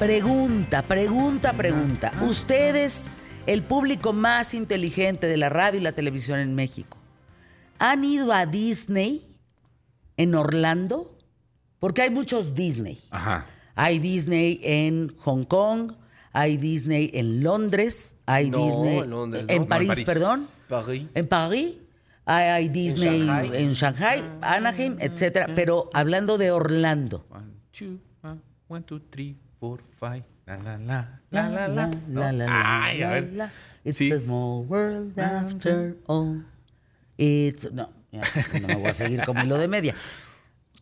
Pregunta, pregunta, pregunta. Ustedes, el público más inteligente de la radio y la televisión en México, ¿han ido a Disney en Orlando? Porque hay muchos Disney. Ajá. Hay Disney en Hong Kong, hay Disney en Londres, hay No, Disney en Londres, en no. París, No, en París. perdón. París. En París. Hay, hay Disney Shanghai. en Shanghai, Anaheim, etcétera. Pero hablando de Orlando. One, two, uh, one, two, three, four, five. La, la, la, la, la, la. la, la, ¿no? la, Ay, a la, ver. la. It's Sí. a small world after all. It's... No, ya, no me voy a seguir como hilo de media.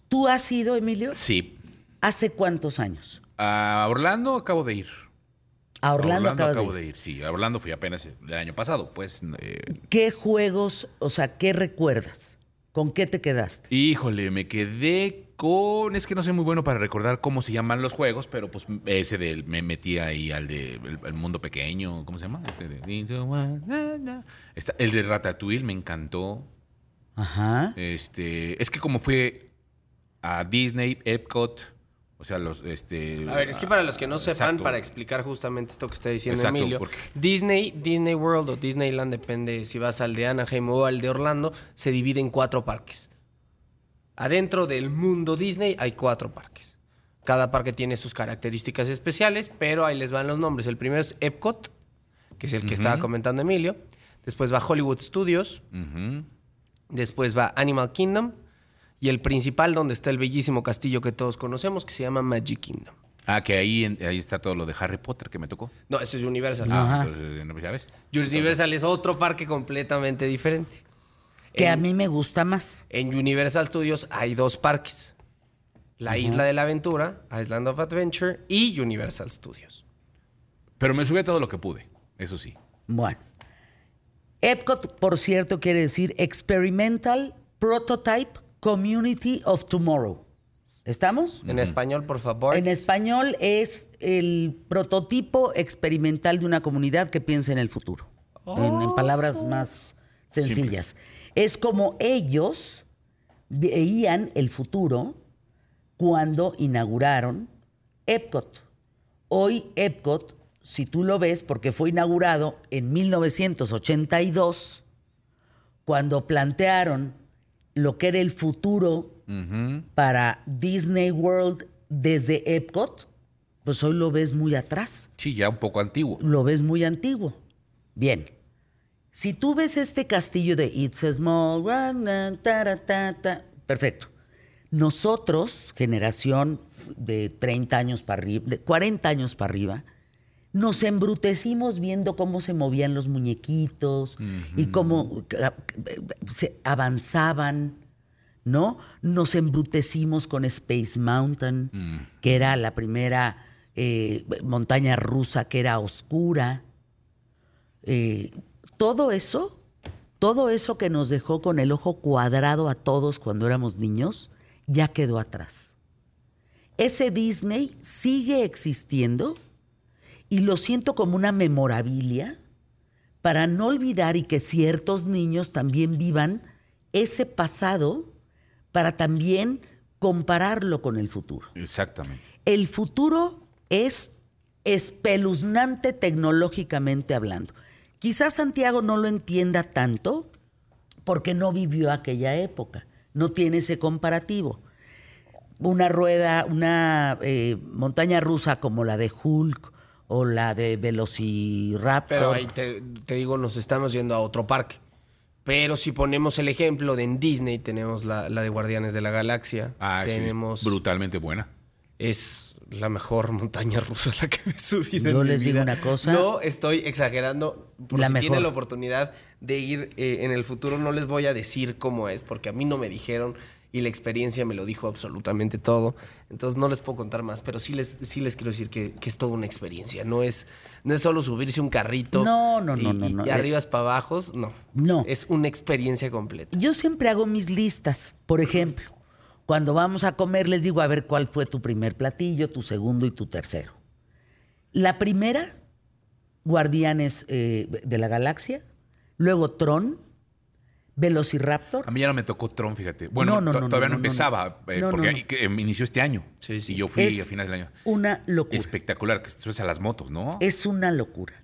¿Tú has ido, Emilio? Sí. ¿Hace cuántos años? A Orlando acabo de ir. A Orlando, de acabo ir. de ir. Sí, a Orlando fui apenas el año pasado. Pues, eh, ¿Qué juegos, o sea, qué recuerdas? ¿Con qué te quedaste? híjole, me quedé con. Es que no soy muy bueno para recordar cómo se llaman los juegos, pero pues ese del. Me metí ahí al de el, el mundo pequeño. ¿Cómo se llama? Este de- Está- el de Ratatouille me encantó. Ajá. Este, es que como fue a Disney, Epcot, o sea, los este A ver, es que para los que no sepan, Exacto. para explicar justamente esto que está diciendo Exacto, Emilio, porque- Disney, Disney World o Disneyland, depende si vas al de Anaheim o al de Orlando, se divide en cuatro parques. Adentro del mundo Disney hay cuatro parques. Cada parque tiene sus características especiales, pero ahí les van los nombres. El primero es Epcot, que es el que estaba comentando Emilio. Después va Hollywood Studios. Después va Animal Kingdom. Y el principal, donde está el bellísimo castillo que todos conocemos, que se llama Magic Kingdom. Ah, que ahí, en- ahí está todo lo de Harry Potter que me tocó. No, eso es Universal. Ah, entonces, ¿no sabes? Universal es otro parque completamente diferente. Que a mí me gusta más. En Universal Studios hay dos parques. La Isla de la Aventura, Island of Adventure y Universal Studios. Pero me subí a todo lo que pude, eso sí. Bueno. Epcot, por cierto, quiere decir Experimental Prototype Community of Tomorrow. ¿Estamos? En español, por favor. En español es el prototipo experimental de una comunidad que piensa en el futuro. En, en palabras más sencillas. Es como ellos veían el futuro cuando inauguraron Epcot. Hoy Epcot, si tú lo ves, porque fue inaugurado en 1982, cuando plantearon lo que era el futuro para Disney World desde Epcot, pues hoy lo ves muy atrás, Sí, ya un poco antiguo. lo ves muy antiguo. Bien, si tú ves este castillo de It's a Small World, perfecto. Nosotros, generación de 30 años para arriba, de 40 años para arriba, nos embrutecimos viendo cómo se movían los muñequitos y cómo se avanzaban, ¿no? Nos embrutecimos con Space Mountain, que era la primera eh, montaña rusa que era oscura. Eh, todo eso, todo eso que nos dejó con el ojo cuadrado a todos cuando éramos niños, ya quedó atrás. Ese Disney sigue existiendo y lo siento como una memorabilia para no olvidar y que ciertos niños también vivan ese pasado para también compararlo con el futuro. Exactamente. El futuro es espeluznante tecnológicamente hablando. Quizás Santiago no lo entienda tanto porque no vivió aquella época, no tiene ese comparativo. Una rueda, una eh, montaña rusa como la de Hulk o la de Velociraptor. Pero ahí te, te digo, nos estamos yendo a otro parque. Pero si ponemos el ejemplo de en Disney, tenemos la, la de Guardianes de la Galaxia. Ah, sí, es tenemos. brutalmente buena. es la mejor montaña rusa a la que me he subido. Yo en mi les digo vida. una cosa. No estoy exagerando. Por La si tienen mejor. la oportunidad de ir eh, en el futuro, no les voy a decir cómo es, porque a mí no me dijeron y la experiencia me lo dijo absolutamente todo. Entonces no les puedo contar más, pero sí les, sí les quiero decir que, que es toda una experiencia. No es, no es solo subirse un carrito. No, no, no, y- no, y no. de arriba para abajo, no. No. Es una experiencia completa. Yo siempre hago mis listas. Por ejemplo, cuando vamos a comer les digo a ver cuál fue tu primer platillo, tu segundo y tu tercero. La primera, Guardianes eh, de la Galaxia, luego Tron, Velociraptor. A mí ya no me tocó Tron, fíjate. Bueno, No, no, no, todavía no, no, no, empezaba, no. eh, No, porque eh, inició este año. Sí, sí. Y yo fui Es a finales del año. una locura. Espectacular, que subes a las motos, ¿no? Es una locura.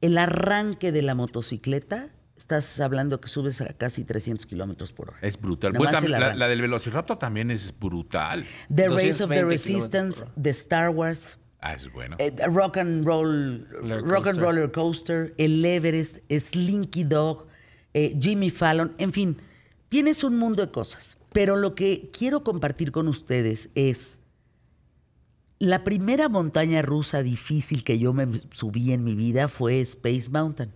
El arranque de la motocicleta, estás hablando que subes a casi 300 kilómetros por hora. Es brutal. Bueno, la, del Velociraptor también es brutal. The Race of the 220 Resistance de Star Wars, Ah, es bueno. eh, Rock and Roll, Roller Rock and Coaster. Roller Coaster, el Everest, Slinky Dog, eh, Jimmy Fallon, en fin, tienes un mundo de cosas. Pero lo que quiero compartir con ustedes es la primera montaña rusa difícil que yo me subí en mi vida fue Space Mountain.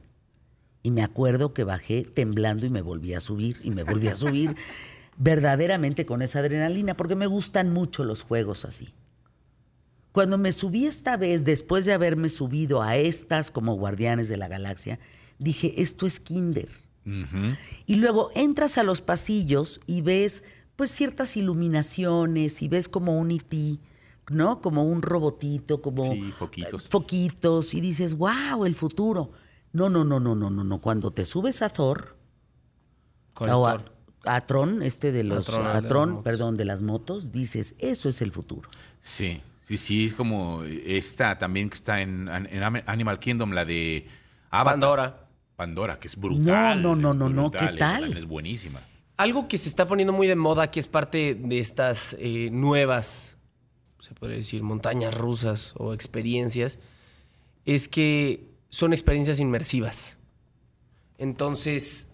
Y me acuerdo que bajé temblando y me volví a subir y me volví a subir verdaderamente con esa adrenalina porque me gustan mucho los juegos así. Cuando me subí esta vez, después de haberme subido a estas como Guardianes de la Galaxia, dije, esto es Kinder. Y luego entras a los pasillos y ves pues ciertas iluminaciones y ves como un IT, ¿no? Como un robotito, como Sí, foquitos. eh, foquitos y dices, "Wow, el futuro." No, no, no, no, no, no, no, cuando te subes a Thor Con o a, Thor. a Tron, este de los Tron, a Tron, motos. perdón, de las motos, dices, "Eso es el futuro." Sí, sí, sí, es como esta también que está en, en Animal Kingdom, la de Avatar. Pandora. Pandora, que es brutal. No, no, no, no, no, ¿qué tal? Es buenísima. Algo que se está poniendo muy de moda, que es parte de estas eh, nuevas, se podría decir, montañas rusas o experiencias, es que son experiencias inmersivas. Entonces,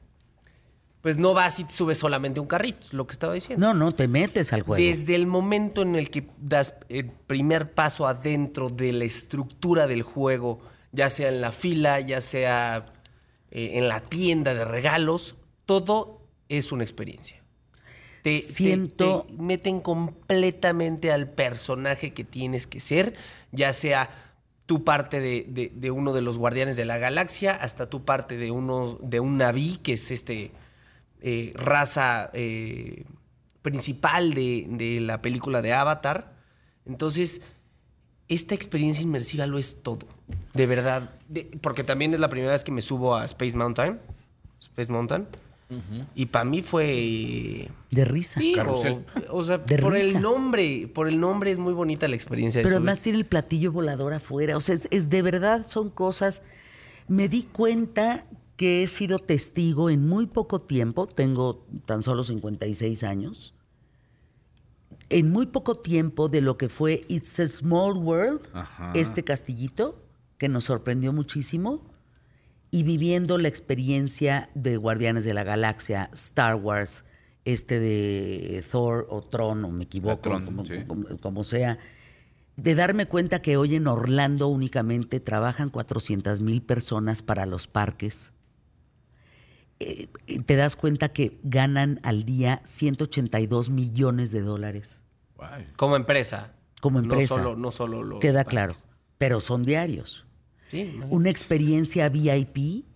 pues no vas y te subes solamente un carrito, es lo que estaba diciendo. No, no, te metes al juego. Desde el momento en el que das el primer paso adentro de la estructura del juego, ya sea en la fila, ya sea eh, en la tienda de regalos, todo es una experiencia. Te, te- Siento- te meten completamente al personaje que tienes que ser, ya sea tu parte de, de- uno de los guardianes de la galaxia, hasta tu parte de uno de un Naví, que es este eh, raza eh, principal de, de la película de Avatar. Entonces, esta experiencia inmersiva lo es todo. De verdad. Porque también es la primera vez que me subo a Space Mountain. Space Mountain. Y para mí fue. de risa. Sí, Carrusel. o, o sea, De por risa. el nombre. Por el nombre es muy bonita la experiencia de Pero subir. además tiene el platillo volador afuera. O sea, es, es de verdad, son cosas. Me di cuenta que he sido testigo en muy poco tiempo, tengo tan solo 56 años, en muy poco tiempo de lo que fue It's a Small World, Ajá. este castillito, que nos sorprendió muchísimo, y viviendo la experiencia de Guardianes de la Galaxia, Star Wars, este de Thor o Tron, o me equivoco, Tron, como, sí. como- como sea, de darme cuenta que hoy en Orlando únicamente trabajan 400 mil personas para los parques. Eh, te das cuenta que ganan al día 182 millones de dólares Ay, Como empresa. como empresa. No solo, no solo los. Queda parques. claro, pero son diarios. Sí. Una experiencia VIP,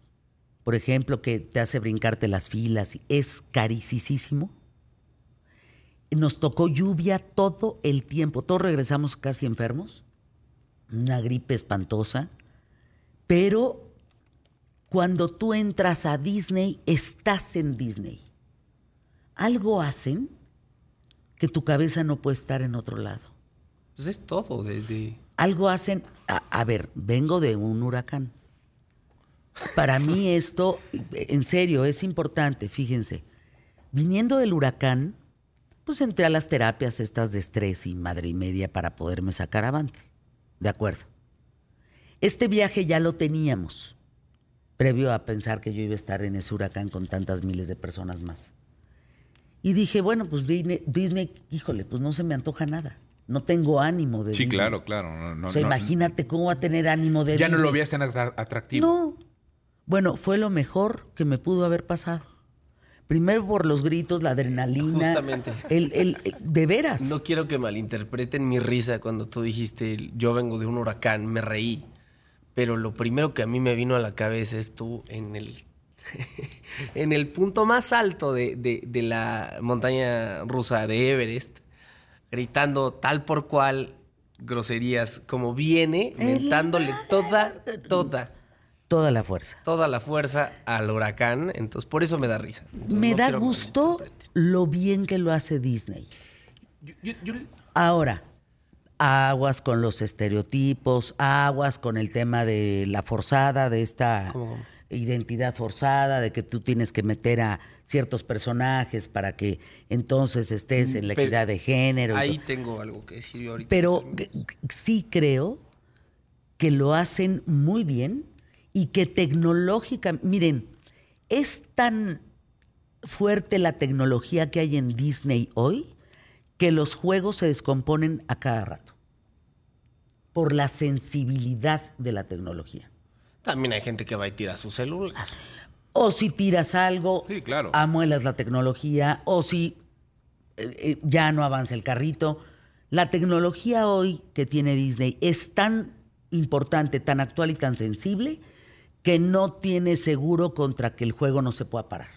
por ejemplo, que te hace brincarte las filas, es carísimo. Nos tocó lluvia todo el tiempo. Todos regresamos casi enfermos. Una gripe espantosa. Pero cuando tú entras a Disney, estás en Disney. Algo hacen que tu cabeza no puede estar en otro lado. Pues es todo, desde. Algo hacen. A, ver, vengo de un huracán. Para mí esto, en serio, es importante, fíjense. Viniendo del huracán, pues entré a las terapias estas de estrés y madre y media para poderme sacar avante. De acuerdo. Este viaje ya lo teníamos, previo a pensar que yo iba a estar en ese huracán con tantas miles de personas más. Y dije, bueno, pues Disney, Disney, híjole, pues no se me antoja nada. No tengo ánimo de Sí, Disney. claro, claro. No, no, o sea, no- imagínate cómo va a tener ánimo de Ya no lo veías tan atra- atractivo. No. Bueno, fue lo mejor que me pudo haber pasado. Primero por los gritos, la adrenalina. Justamente. El, el- el- de veras. No quiero que malinterpreten mi risa cuando tú dijiste yo vengo de un huracán, me reí. Pero lo primero que a mí me vino a la cabeza es tú en el, en el punto más alto de, de- de la montaña rusa de Everest, gritando tal por cual groserías como viene, mentándole toda, toda, toda la fuerza. toda la fuerza al huracán, entonces por eso me da risa. Entonces, Me no da me gusto lo bien que lo hace Disney. Yo- yo- yo- Ahora, aguas con los estereotipos, aguas con el tema de la forzada, de esta. Identidad forzada, de que tú tienes que meter a ciertos personajes para que entonces estés en la Pero equidad de género. Ahí tengo algo que decir yo ahorita. Pero sí creo que lo hacen muy bien y que tecnológica, miren, es tan fuerte la tecnología que hay en Disney hoy que los juegos se descomponen a cada rato por la sensibilidad de la tecnología. También hay gente que va y tira su celular. O si tiras algo, Sí, claro. amuelas la tecnología, o si eh, eh, ya no avanza el carrito. La tecnología hoy que tiene Disney es tan importante, tan actual y tan sensible que no tiene seguro contra que el juego no se pueda parar.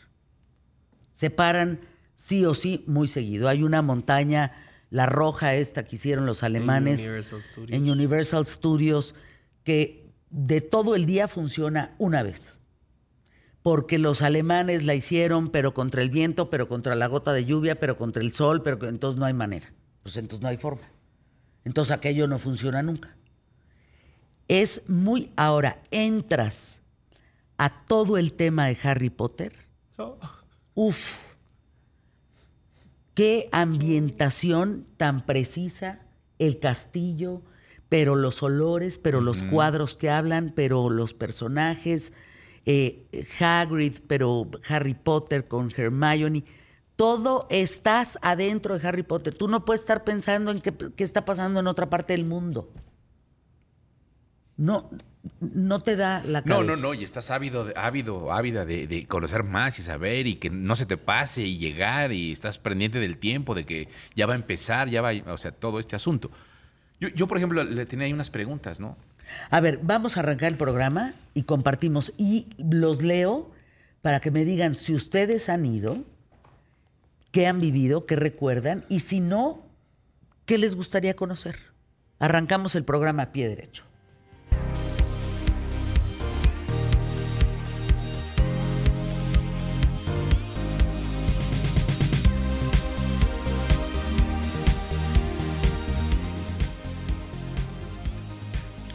Se paran sí o sí muy seguido. Hay una montaña, la roja esta que hicieron los alemanes Universal Studios. en Universal Studios, que de todo el día funciona una vez. Porque los alemanes la hicieron, pero contra el viento, pero contra la gota de lluvia, pero contra el sol, pero entonces no hay manera. Pues entonces no hay forma. Entonces aquello no funciona nunca. Es muy... Ahora, entras a todo el tema de Harry Potter. Uf. Qué ambientación tan precisa, el castillo, pero los olores, pero los cuadros que hablan, pero los personajes, eh, Hagrid, pero Harry Potter con Hermione. Todo estás adentro de Harry Potter. Tú no puedes estar pensando en qué, qué está pasando en otra parte del mundo. No, no te da la No, cabeza. no, no, y estás ávido, ávido, ávida de, de conocer más y saber y que no se te pase y llegar y estás pendiente del tiempo, de que ya va a empezar, ya va, o sea, todo este asunto. Yo, yo, por ejemplo, le tenía ahí unas preguntas, ¿no? A ver, vamos a arrancar el programa y compartimos y los leo para que me digan si ustedes han ido, qué han vivido, qué recuerdan y si no, qué les gustaría conocer. Arrancamos el programa a pie derecho.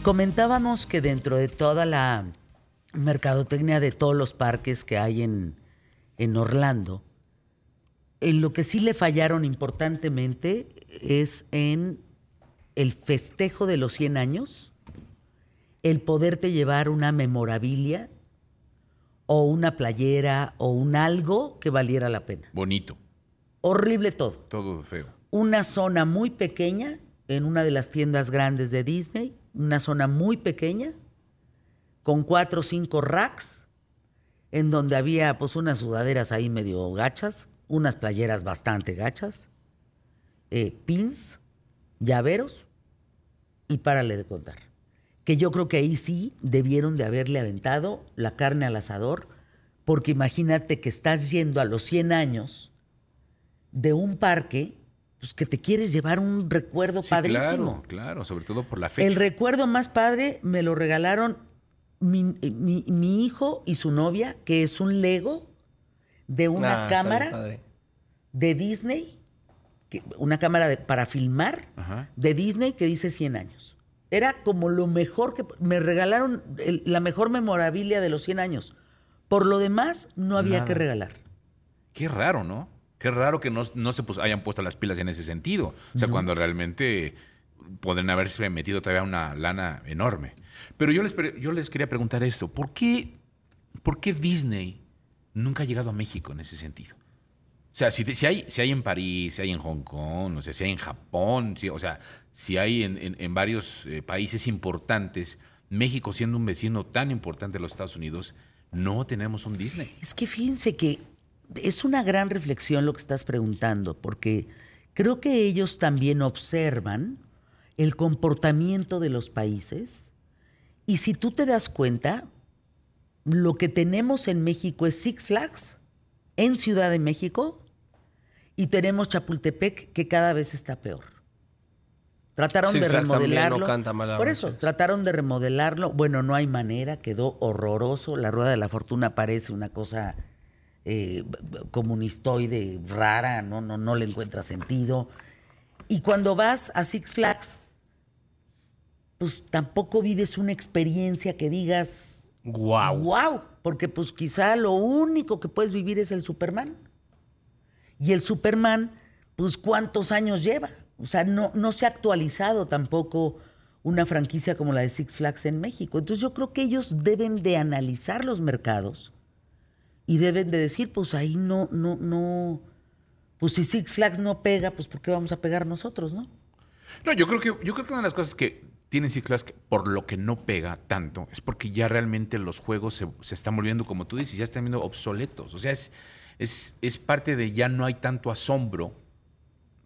Comentábamos que dentro de toda la mercadotecnia de todos los parques que hay en, en Orlando, en lo que sí le fallaron importantemente es en el festejo de los 100 años, el poderte llevar una memorabilia o una playera o un algo que valiera la pena. Bonito, Horrible todo todo feo. una zona muy pequeña en una de las tiendas grandes de Disney, una zona muy pequeña, con cuatro o cinco racks, en donde había pues unas sudaderas ahí medio gachas, unas playeras bastante gachas, eh, pins, llaveros, y párale de contar. Que yo creo que ahí sí debieron de haberle aventado la carne al asador, porque imagínate que estás yendo a los 100 años de un parque, pues que te quieres llevar un recuerdo Sí, padrísimo. claro, claro, sobre todo por la fecha. El recuerdo más padre me lo regalaron mi, mi- mi hijo y su novia, que es un Lego de una Ah, cámara de Disney, que- una cámara de- para filmar Ajá. de Disney que dice 100 años. Era como lo mejor que... Me regalaron el- la mejor memorabilia de los 100 años. Por lo demás, no había Nada. que regalar. Qué raro, ¿no? Qué raro que no, no se pues, hayan puesto las pilas en ese sentido. O sea, cuando realmente pueden haberse metido todavía una lana enorme. Pero yo les, yo les quería preguntar esto. ¿Por qué, ¿Por qué Disney nunca ha llegado a México en ese sentido? O sea, si, si hay, si hay en París, si hay en Hong Kong, o sea, si hay en Japón, si- o sea, si hay en, en- en varios eh, países importantes, México siendo un vecino tan importante de los Estados Unidos, no tenemos un Disney. Es que fíjense que es una gran reflexión lo que estás preguntando, porque creo que ellos también observan el comportamiento de los países y si tú te das cuenta, lo que tenemos en México es Six Flags en Ciudad de México y tenemos Chapultepec que cada vez está peor. Trataron Six de Flags también no remodelarlo. canta mal Por eso, trataron de remodelarlo. Bueno, no hay manera, quedó horroroso. La rueda de la fortuna parece una cosa eh, comunistoide rara, no, no, no le encuentra sentido. Y cuando vas a Six Flags, pues tampoco vives una experiencia que digas, Guau. wow, porque pues quizá lo único que puedes vivir es el Superman. Y el Superman, pues cuántos años lleva. O sea, no, no se ha actualizado tampoco una franquicia como la de Six Flags en México. Entonces yo creo que ellos deben de analizar los mercados y deben de decir, pues ahí no, no, no, pues si Six Flags no pega, pues ¿por qué vamos a pegar nosotros, no? No, yo creo que, yo creo que una de las cosas que tienen Six Flags que por lo que no pega tanto es porque ya realmente los juegos se, se están volviendo, como tú dices, ya están viendo obsoletos. O sea, es, es, es parte de ya no hay tanto asombro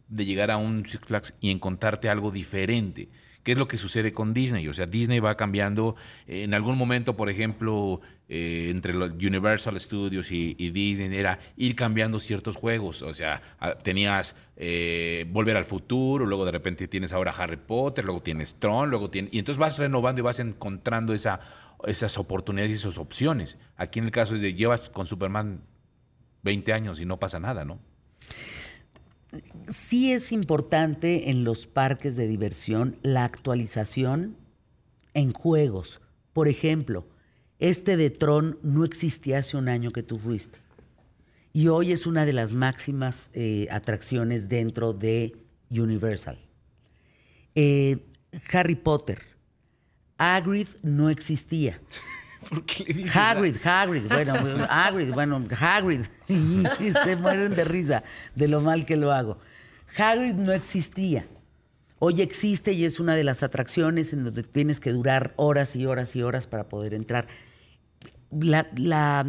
de llegar a un Six Flags y encontrarte algo diferente. ¿Qué es lo que sucede con Disney? O sea, Disney va cambiando. eh, En algún momento, por ejemplo, eh, entre Universal Studios y, y Disney era ir cambiando ciertos juegos. O sea, tenías eh, Volver al Futuro, luego de repente tienes ahora Harry Potter, luego tienes Tron, luego tienes... Y entonces vas renovando y vas encontrando esa, esas oportunidades y esas opciones. Aquí en el caso es de llevas con Superman 20 años y no pasa nada, ¿no? Sí es importante en los parques de diversión la actualización en juegos. Por ejemplo, este de Tron no existía hace un año que tú fuiste. Y hoy es una de las máximas eh, atracciones dentro de Universal. Eh, Harry Potter. Hagrid no existía. ¿Por qué le dices Hagrid, Hagrid, bueno, Hagrid, bueno, Hagrid. Y se mueren de risa de lo mal que lo hago. Hagrid no existía. Hoy existe y es una de las atracciones en donde tienes que durar horas y horas y horas para poder entrar. La, la-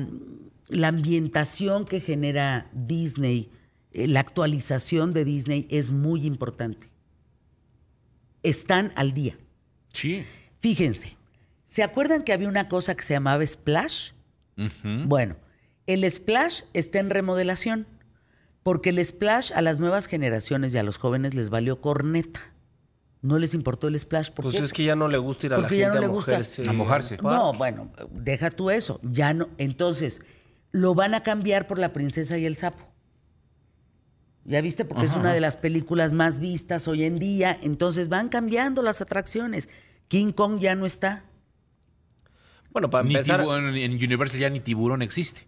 la ambientación que genera Disney, eh, la actualización de Disney es muy importante. Están al día. Sí. Fíjense, ¿se acuerdan que había una cosa que se llamaba Splash? Bueno, el Splash está en remodelación, porque el Splash a las nuevas generaciones y a los jóvenes les valió corneta. No les importó el Splash. ¿Por Pues qué? es que ya no le gusta ir a Porque la gente no a gusta. mojarse. A mojarse. al No, bueno, deja tú eso. Ya no. Entonces, lo van a cambiar por La Princesa y el Sapo. ¿Ya viste? Porque es una de las películas más vistas hoy en día. Entonces van cambiando las atracciones. King Kong ya no está. Bueno, para Ni empezar... tiburón- en Universal ya ni tiburón existe.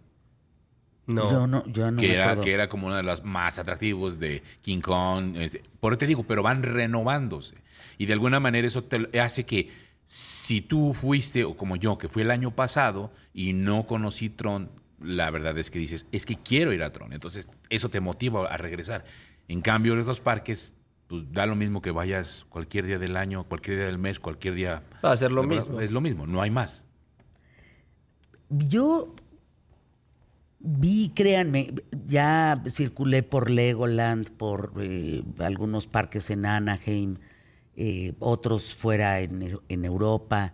No. Yo no, yo no que, me era, acuerdo. que era como uno de los más atractivos de King Kong. este, por eso te digo, pero van renovándose. Y de alguna manera eso te hace que si tú fuiste, o como yo, que fui el año pasado y no conocí Tron, la verdad es que dices, es que quiero ir a Tron. Entonces eso te motiva a regresar. En cambio, estos parques, pues da lo mismo que vayas cualquier día del año, cualquier día del mes, cualquier día. Va a ser lo mismo. Es lo mismo, no hay más. Yo vi, créanme, ya circulé por Legoland, por eh, algunos parques en Anaheim, eh, otros fuera en, en Europa.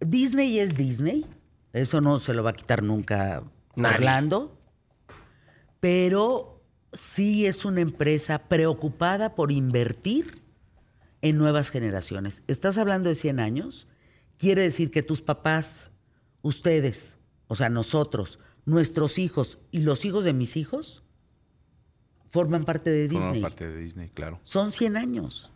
Disney es Disney, eso no se lo va a quitar nunca Nadie. Orlando, pero sí es una empresa preocupada por invertir en nuevas generaciones. ¿Estás hablando de 100 años? Quiere decir que tus papás, ustedes, o sea, nosotros, nuestros hijos y los hijos de mis hijos, forman parte de Disney. parte de Disney, claro. Son 100 años.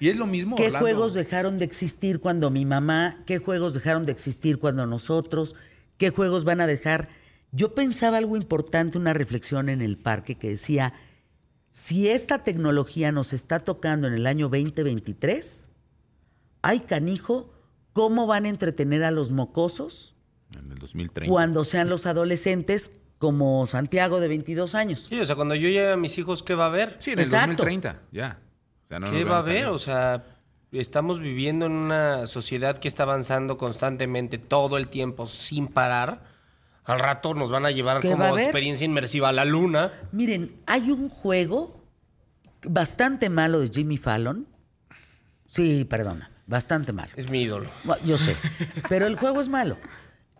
Y es lo mismo. ¿Qué Orlando. juegos dejaron de existir cuando mi mamá? ¿Qué juegos dejaron de existir cuando nosotros? ¿Qué juegos van a dejar? Yo pensaba algo importante, una reflexión en el parque que decía, si esta tecnología nos está tocando en el año 2023, ay canijo, ¿cómo van a entretener a los mocosos En el 2030. cuando sean los adolescentes como Santiago de 22 años? Sí, o sea, cuando yo lleve a mis hijos, ¿qué va a haber? Sí, en el Exacto. 2030, ya. O sea, no ¿Qué va a haber? O sea, estamos viviendo en una sociedad que está avanzando constantemente todo el tiempo sin parar. Al rato nos van a llevar ¿Qué va a como experiencia inmersiva a la luna. Miren, hay un juego bastante malo de Jimmy Fallon. Sí, perdona, bastante malo. Es mi ídolo. Bueno, Yo sé, pero el juego es malo.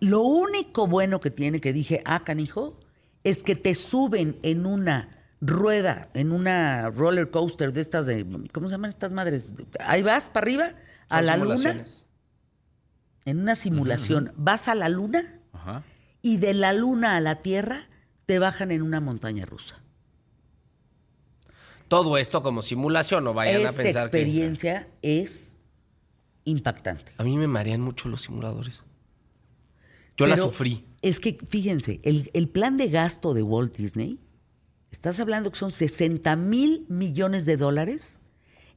Lo único bueno que tiene que dije, ah, canijo, es que te suben en una rueda en una roller coaster de estas de, ¿cómo se llaman estas madres? Ahí vas para arriba, a la luna, simulaciones. en una simulación, vas a la luna y de la luna a la Tierra te bajan en una montaña rusa. Todo esto como simulación, no vayan a pensar que... experiencia es impactante. A mí me marean mucho los simuladores. Yo la sufrí. Es que, fíjense, el, el plan de gasto de Walt Disney, estás hablando que son 60 mil millones de dólares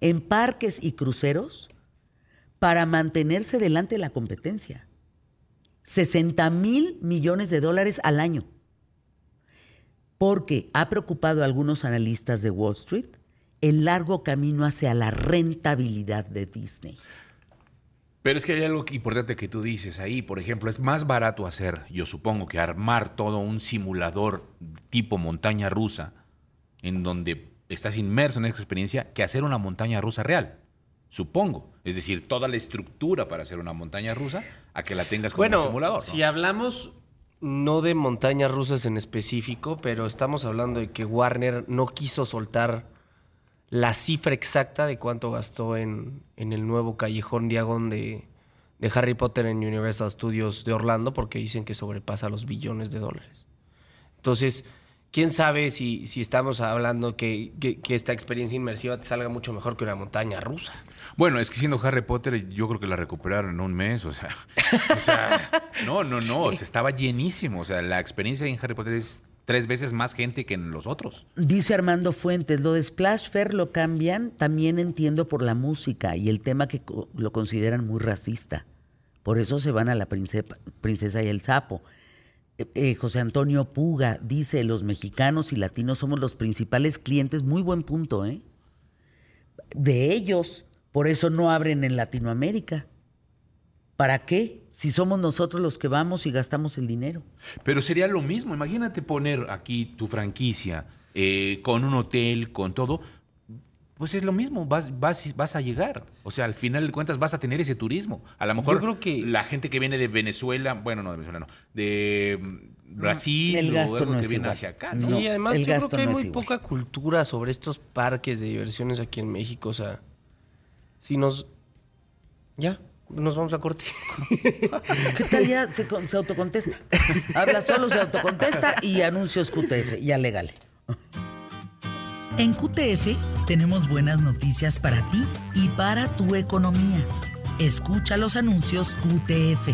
en parques y cruceros para mantenerse delante de la competencia. 60 mil millones de dólares al año. Porque ha preocupado a algunos analistas de Wall Street el largo camino hacia la rentabilidad de Disney. Pero es que hay algo importante que tú dices ahí. Por ejemplo, es más barato hacer, yo supongo, que armar todo un simulador tipo montaña rusa, en donde estás inmerso en esa experiencia, que hacer una montaña rusa real. Supongo. Es decir, toda la estructura para hacer una montaña rusa, a que la tengas como Bueno, un simulador. ¿no? si hablamos no de montañas rusas en específico, pero estamos hablando de que Warner no quiso soltar la cifra exacta de cuánto gastó en, en el nuevo callejón diagón de, de Harry Potter en Universal Studios de Orlando, porque dicen que sobrepasa los billones de dólares. Entonces, quién sabe si, si estamos hablando que, que- que esta experiencia inmersiva te salga mucho mejor que una montaña rusa. Bueno, es que siendo Harry Potter, yo creo que la recuperaron en un mes, o sea, o sea, no, no, no, o sea, estaba llenísimo, o sea, la experiencia en Harry Potter es tres veces más gente que en los otros. Dice Armando Fuentes, lo de Splash Fair lo cambian, también entiendo por la música y el tema que lo consideran muy racista. Por eso se van a la prince- princesa y el sapo. Eh, eh, José Antonio Puga dice, los mexicanos y latinos somos los principales clientes, muy buen punto, ¿eh? De ellos, por eso no abren en Latinoamérica. ¿Para qué? Si somos nosotros los que vamos y gastamos el dinero. Pero sería lo mismo, imagínate poner aquí tu franquicia eh, con un hotel, con todo, pues es lo mismo, vas, vas, vas a llegar. O sea, al final de cuentas vas a tener ese turismo. A lo mejor Yo creo que- la gente que viene de Venezuela, bueno, no de Venezuela, no, de mm, Brasil El o gasto algo no que es viene igual. hacia acá, No. Sí, además el yo creo gasto que hay no muy igual. poca cultura sobre estos parques de diversiones aquí en México. O sea, si nos... Ya, nos vamos a corte. ¿Qué tal ya se, se autocontesta? Habla solo, se autocontesta y anuncios QTF, ya legal. En QTF tenemos buenas noticias para ti y para tu economía. Escucha los anuncios QTF.